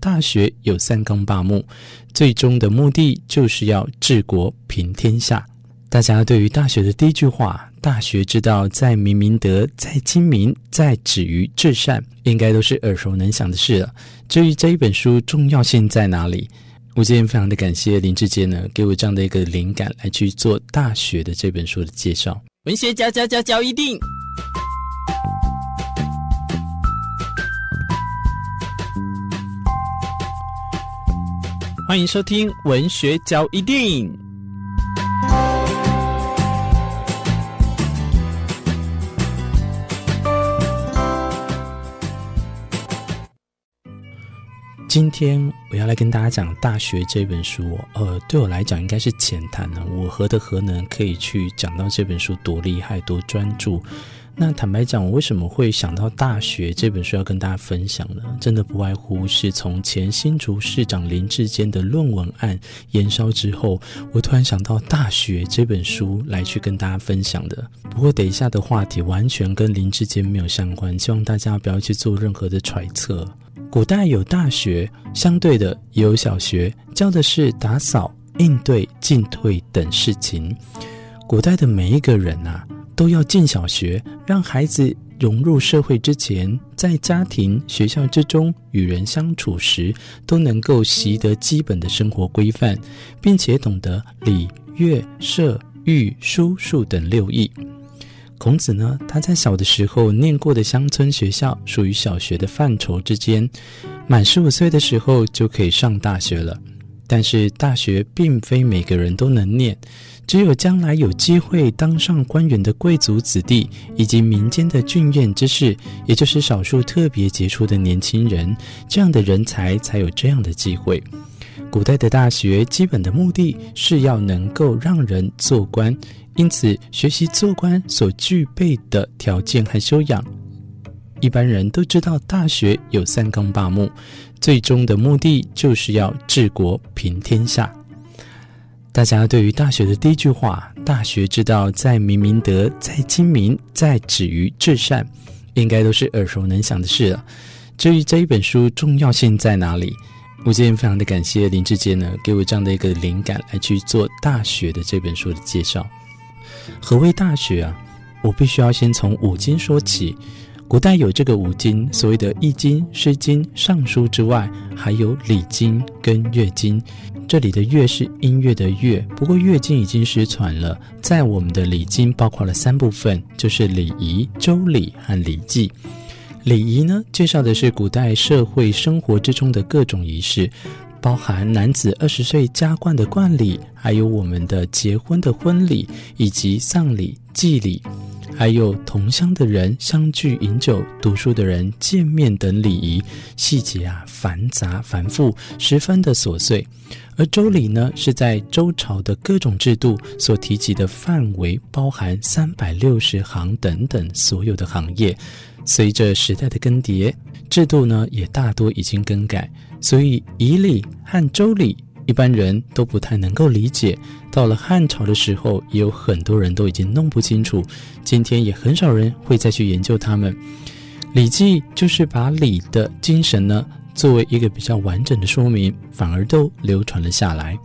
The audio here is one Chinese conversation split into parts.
大学有三纲八目，最终的目的就是要治国平天下。大家对于大学的第一句话“大学之道，在明明德，在亲民，在止于至善”，应该都是耳熟能详的事了。至于这一本书重要性在哪里？我今天非常的感谢林志坚呢，给我这样的一个灵感来去做《大学》的这本书的介绍。文学家家家教一定，欢迎收听《文学交易电影》。今天我要来跟大家讲《大学》这本书，呃，对我来讲应该是浅谈呢。我何德何能可以去讲到这本书多厉害、多专注？那坦白讲，我为什么会想到《大学》这本书要跟大家分享呢？真的不外乎是从前新竹市长林志坚的论文案延烧之后，我突然想到《大学》这本书来去跟大家分享的。不过等一下的话题完全跟林志坚没有相关，希望大家不要去做任何的揣测。古代有大学，相对的也有小学，教的是打扫、应对、进退等事情。古代的每一个人啊，都要进小学，让孩子融入社会之前，在家庭、学校之中与人相处时，都能够习得基本的生活规范，并且懂得礼、乐、射、御、书、数等六艺。孔子呢，他在小的时候念过的乡村学校属于小学的范畴之间，满十五岁的时候就可以上大学了。但是大学并非每个人都能念，只有将来有机会当上官员的贵族子弟以及民间的俊彦之士，也就是少数特别杰出的年轻人，这样的人才才有这样的机会。古代的大学基本的目的是要能够让人做官。因此，学习做官所具备的条件和修养，一般人都知道。大学有三纲八目，最终的目的就是要治国平天下。大家对于大学的第一句话“大学之道，在明明德，在亲民，在止于至善”，应该都是耳熟能详的事了。至于这一本书重要性在哪里？我今天非常的感谢林志杰呢，给我这样的一个灵感来去做《大学》的这本书的介绍。何谓大学啊？我必须要先从五经说起。古代有这个五经，所谓的《易经》《诗经》《尚书》之外，还有《礼经》跟《乐经》。这里的“乐”是音乐的“乐”，不过《乐经》已经失传了。在我们的《礼经》包括了三部分，就是礼仪、周礼和礼记。礼仪呢，介绍的是古代社会生活之中的各种仪式。包含男子二十岁加冠的冠礼，还有我们的结婚的婚礼，以及丧礼、祭礼，还有同乡的人相聚饮酒、读书的人见面等礼仪细节啊，繁杂繁复，十分的琐碎。而周礼呢，是在周朝的各种制度所提及的范围，包含三百六十行等等所有的行业。随着时代的更迭，制度呢也大多已经更改。所以，仪礼和周礼一般人都不太能够理解。到了汉朝的时候，也有很多人都已经弄不清楚。今天也很少人会再去研究他们。《礼记》就是把礼的精神呢，作为一个比较完整的说明，反而都流传了下来。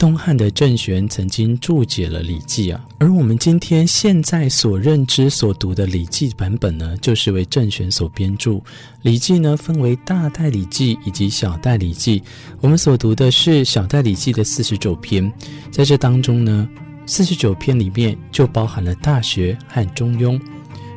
东汉的郑玄曾经注解了《礼记》啊，而我们今天现在所认知、所读的《礼记》版本呢，就是为郑玄所编著。《礼记》呢，分为大代礼记以及小代礼记。我们所读的是小代礼记的四十九篇，在这当中呢，四十九篇里面就包含了《大学》和《中庸》。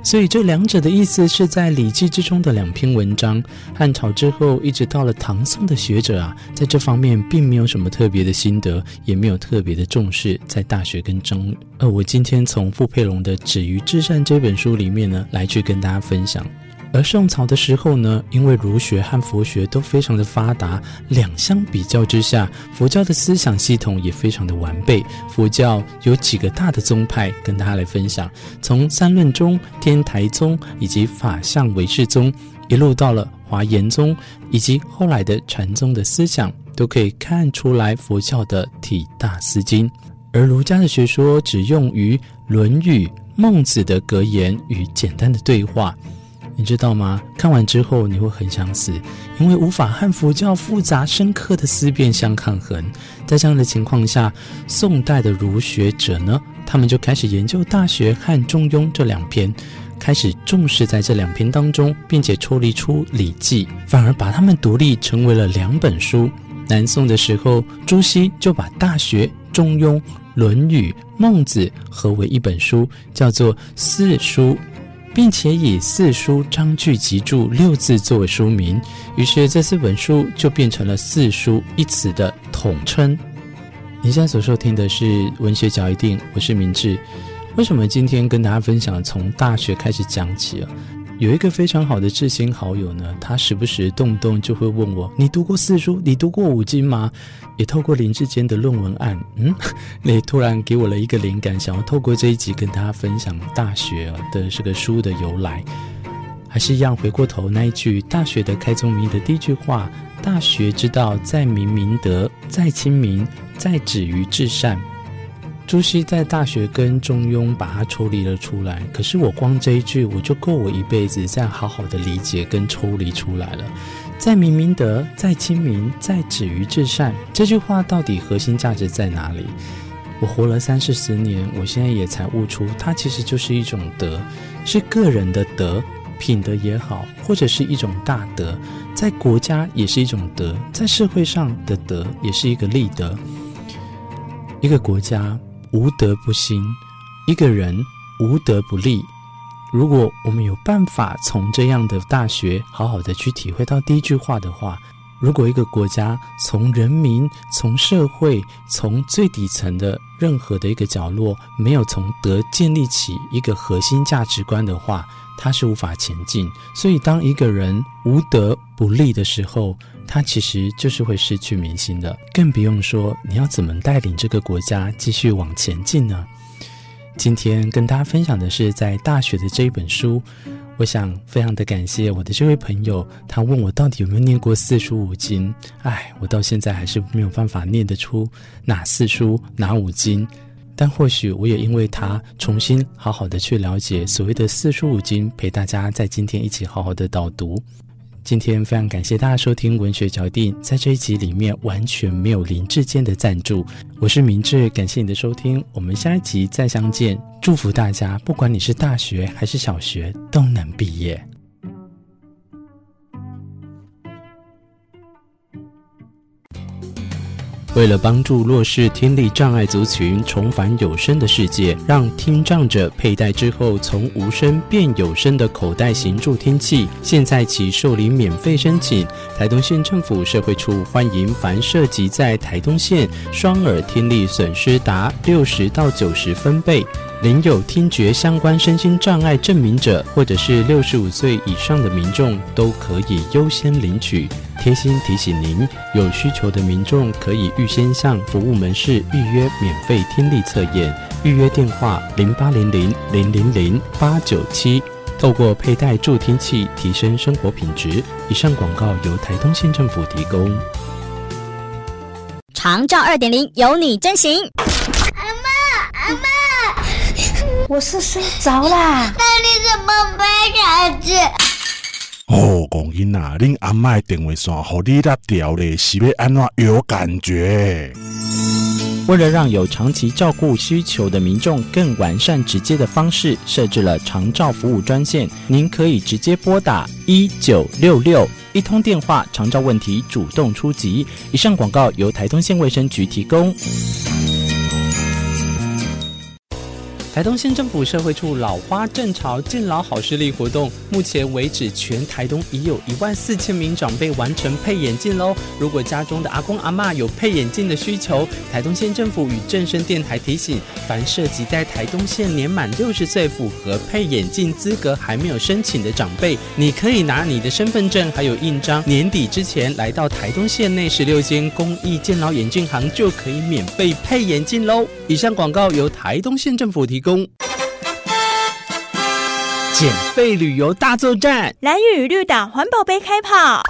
所以这两者的意思是在《礼记》之中的两篇文章。汉朝之后，一直到了唐宋的学者啊，在这方面并没有什么特别的心得，也没有特别的重视在《大学》跟《中》。呃，我今天从傅佩龙的《止于至善》这本书里面呢，来去跟大家分享。而宋朝的时候呢，因为儒学和佛学都非常的发达，两相比较之下，佛教的思想系统也非常的完备。佛教有几个大的宗派，跟大家来分享，从三论宗、天台宗以及法相唯识宗，一路到了华严宗以及后来的禅宗的思想，都可以看出来佛教的体大思精。而儒家的学说只用于《论语》、孟子的格言与简单的对话。你知道吗？看完之后你会很想死，因为无法和佛教复杂深刻的思辨相抗衡。在这样的情况下，宋代的儒学者呢，他们就开始研究《大学》和《中庸》这两篇，开始重视在这两篇当中，并且抽离出《礼记》，反而把它们独立成为了两本书。南宋的时候，朱熹就把《大学》《中庸》《论语》《孟子》合为一本书，叫做《四书》。并且以“四书章句集注”六字作为书名，于是这四本书就变成了“四书”一词的统称。您现在所收听的是文学角一定，我是明智。为什么今天跟大家分享从大学开始讲起啊？有一个非常好的知心好友呢，他时不时动不动就会问我：“你读过四书？你读过五经吗？”也透过林志坚的论文案，嗯，你突然给我了一个灵感，想要透过这一集跟大家分享《大学》的这个书的由来。还是一样，回过头那一句《大学》的开宗明义的第一句话：“大学之道，在明明德，在亲民，在止于至善。”朱熹在《大学》跟《中庸》把它抽离了出来，可是我光这一句，我就够我一辈子这样好好的理解跟抽离出来了。在明明德，在亲民，在止于至善，这句话到底核心价值在哪里？我活了三四十年，我现在也才悟出，它其实就是一种德，是个人的德，品德也好，或者是一种大德，在国家也是一种德，在社会上的德也是一个立德。一个国家。无德不兴，一个人无德不立。如果我们有办法从这样的大学好好的去体会到第一句话的话，如果一个国家从人民、从社会、从最底层的任何的一个角落，没有从德建立起一个核心价值观的话，它是无法前进。所以，当一个人无德不立的时候，他其实就是会失去民心的，更不用说你要怎么带领这个国家继续往前进呢？今天跟大家分享的是在大学的这一本书，我想非常的感谢我的这位朋友，他问我到底有没有念过四书五经，哎，我到现在还是没有办法念得出哪四书哪五经，但或许我也因为他重新好好的去了解所谓的四书五经，陪大家在今天一起好好的导读。今天非常感谢大家收听文学脚定，在这一集里面完全没有林志坚的赞助，我是明志，感谢你的收听，我们下一集再相见，祝福大家，不管你是大学还是小学，都能毕业。为了帮助弱势听力障碍族群重返有声的世界，让听障者佩戴之后从无声变有声的口袋型助听器，现在起受理免费申请。台东县政府社会处欢迎凡涉及在台东县双耳听力损失达六十到九十分贝，领有听觉相关身心障碍证明者，或者是六十五岁以上的民众，都可以优先领取。贴心提醒您，有需求的民众可以预先向服务门市预约免费听力测验，预约电话零八零零零零零八九七。透过佩戴助听器提升生活品质。以上广告由台东县政府提供。长照二点零，有你真行。我是睡着啦。那你怎么背着子？哦，公英呐，恁阿妈的电话线，互你那调咧，是要安怎有感觉？为了让有长期照顾需求的民众更完善直接的方式，设置了长照服务专线，您可以直接拨打一九六六，一通电话，长照问题主动出击。以上广告由台东县卫生局提供。台东县政府社会处老花正潮敬老好视力活动，目前为止，全台东已有一万四千名长辈完成配眼镜喽。如果家中的阿公阿嬷有配眼镜的需求，台东县政府与正声电台提醒，凡涉及在台东县年满六十岁符合配眼镜资格还没有申请的长辈，你可以拿你的身份证还有印章，年底之前来到台东县内十六间公益健老眼镜行，就可以免费配眼镜喽。以上广告由台东县政府提供。公减费旅游大作战，蓝屿绿岛环保杯开跑。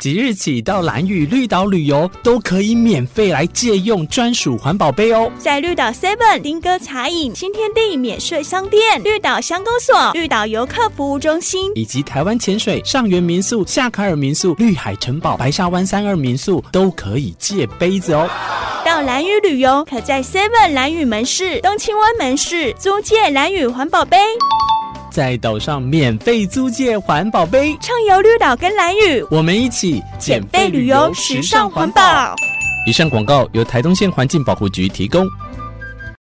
即日起到蓝屿绿岛旅游，都可以免费来借用专属环保杯哦。在绿岛 Seven、丁哥茶饮、新天地免税商店、绿岛乡公所、绿岛游客服务中心，以及台湾潜水、上元民宿、夏卡尔民宿、绿海城堡、白沙湾三二民宿，都可以借杯子哦。到兰屿旅游，可在 Seven 蓝屿门市、东清湾门市租借蓝屿环保杯。在岛上免费租借环保杯，畅游绿岛跟蓝屿，我们一起减肥旅游，时尚环保。以上广告由台东县环境保护局提供。